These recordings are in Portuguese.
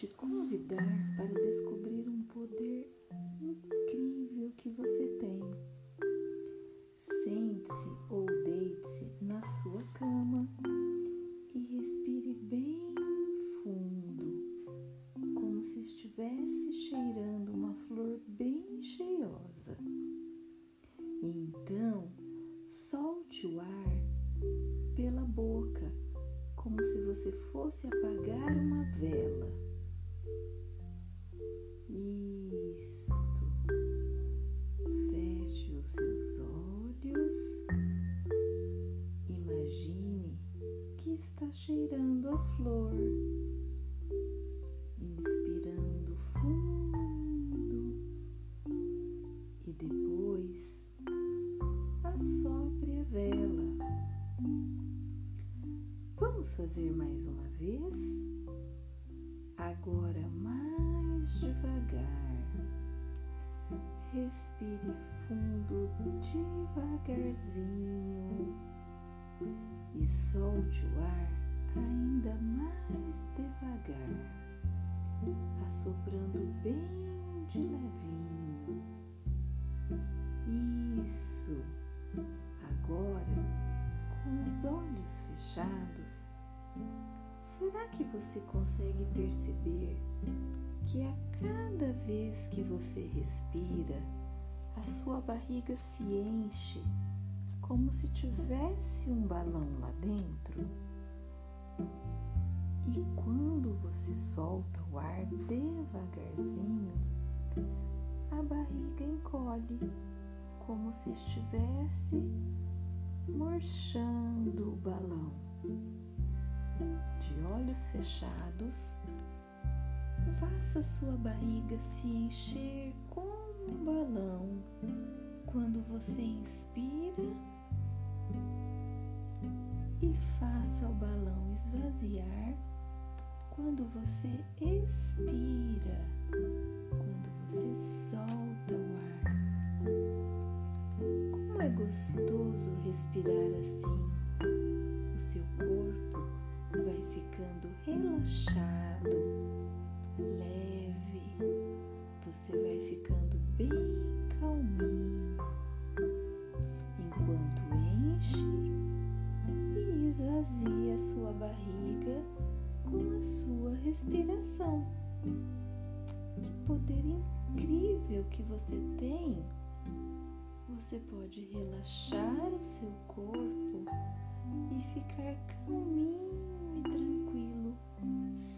te convidar para descobrir um poder incrível que você tem. Sente-se ou deite-se na sua cama e respire bem fundo, como se estivesse cheirando uma flor bem cheirosa. Então, solte o ar pela boca como se você fosse apagar uma vela. Flor. Inspirando fundo e depois assopre a vela. Vamos fazer mais uma vez? Agora mais devagar. Respire fundo devagarzinho ainda mais devagar, assoprando bem de levinho. Isso. Agora com os olhos fechados, será que você consegue perceber que a cada vez que você respira, a sua barriga se enche como se tivesse um balão lá dentro? E quando você solta o ar devagarzinho, a barriga encolhe como se estivesse murchando o balão. De olhos fechados, faça sua barriga se encher como um balão quando você inspira e faça o balão esvaziar quando você expira, quando você solta o é gostoso respirar assim. O seu corpo vai ficando relaxado, poder incrível que você tem! você pode relaxar o seu corpo e ficar calminho e tranquilo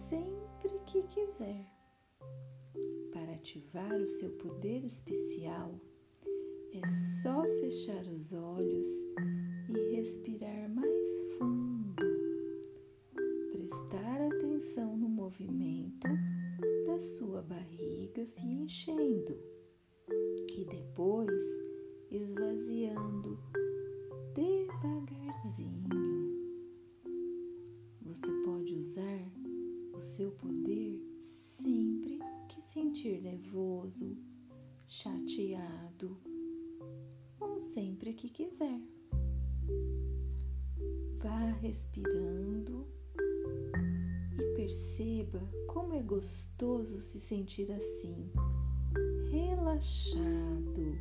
sempre que quiser. Para ativar o seu poder especial, é só fechar os olhos e respirar mais fundo. Prestar atenção no movimento sua barriga se enchendo e depois esvaziando devagarzinho. Você pode usar o seu poder sempre que sentir nervoso, chateado ou sempre que quiser. Vá respirando perceba como é gostoso se sentir assim, relaxado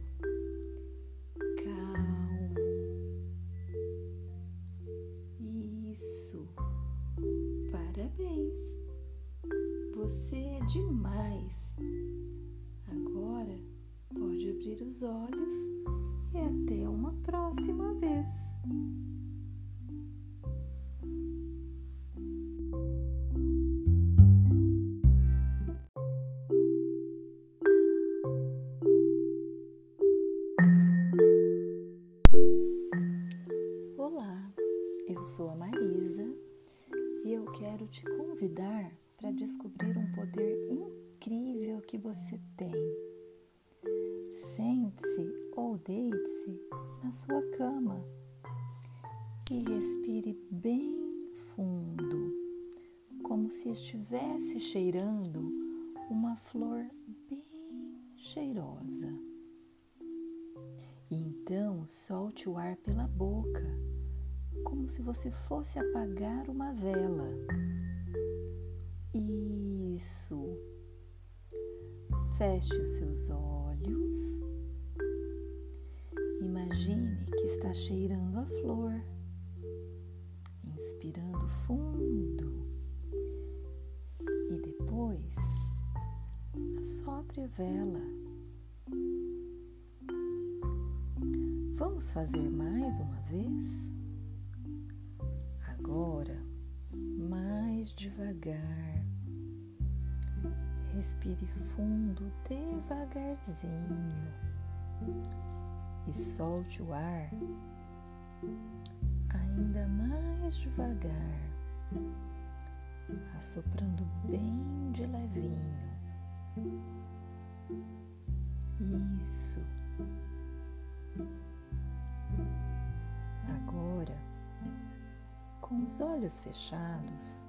sou a Marisa e eu quero te convidar para descobrir um poder incrível que você tem. Sente-se ou deite-se na sua cama e respire bem fundo, como se estivesse cheirando uma flor bem cheirosa. Então solte o ar pela boca, como se você fosse apagar uma vela isso. Feche os seus olhos. Imagine que está cheirando a flor, inspirando fundo e depois assopre a vela. Vamos fazer mais uma vez? Agora, mais devagar. Respire fundo devagarzinho e solte o ar ainda mais devagar, assoprando bem de levinho. Isso. Com os olhos fechados,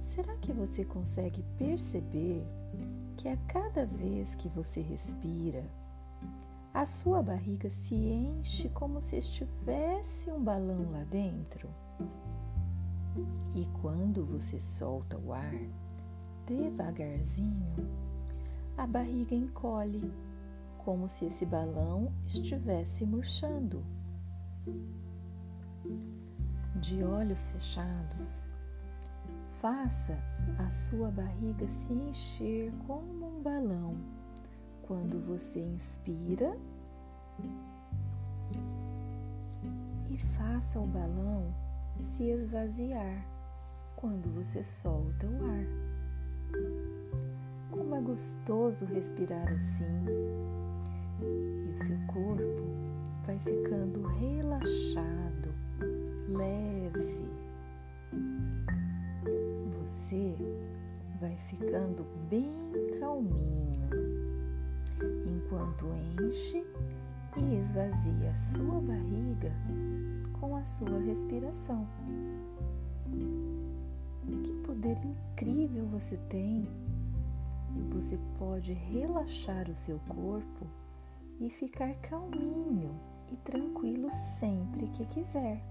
será que você consegue perceber que a cada vez que você respira, a sua barriga se enche como se estivesse um balão lá dentro. E quando você solta o ar, devagarzinho, a barriga encolhe, como se esse balão estivesse murchando. De olhos fechados, faça a sua barriga se encher como um balão. Quando você inspira e faça o balão se esvaziar quando você solta o ar. Como é gostoso respirar assim, e o seu corpo vai ficando vai ficando bem calminho enquanto enche e esvazia a sua barriga com a sua respiração. Que poder incrível você tem! Você pode relaxar o seu corpo e ficar calminho e tranquilo sempre que quiser.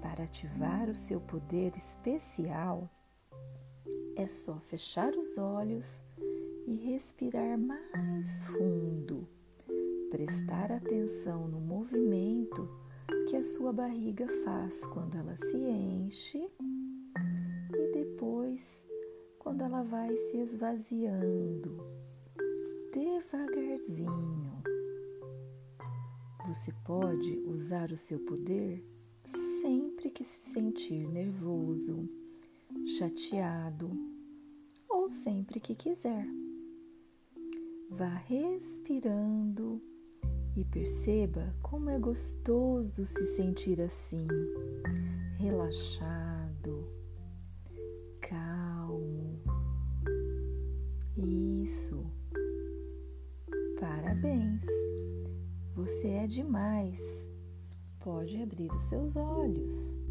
Para ativar o seu poder especial, é só fechar os olhos e respirar mais fundo. Prestar atenção no movimento que a sua barriga faz quando ela se enche e depois quando ela vai se esvaziando devagarzinho. Você pode usar o seu poder sempre que se sentir nervoso, chateado ou sempre que quiser. Vá respirando e perceba como é gostoso se sentir assim, relaxado, calmo. Isso. Parabéns. Você é demais. Pode abrir os seus olhos.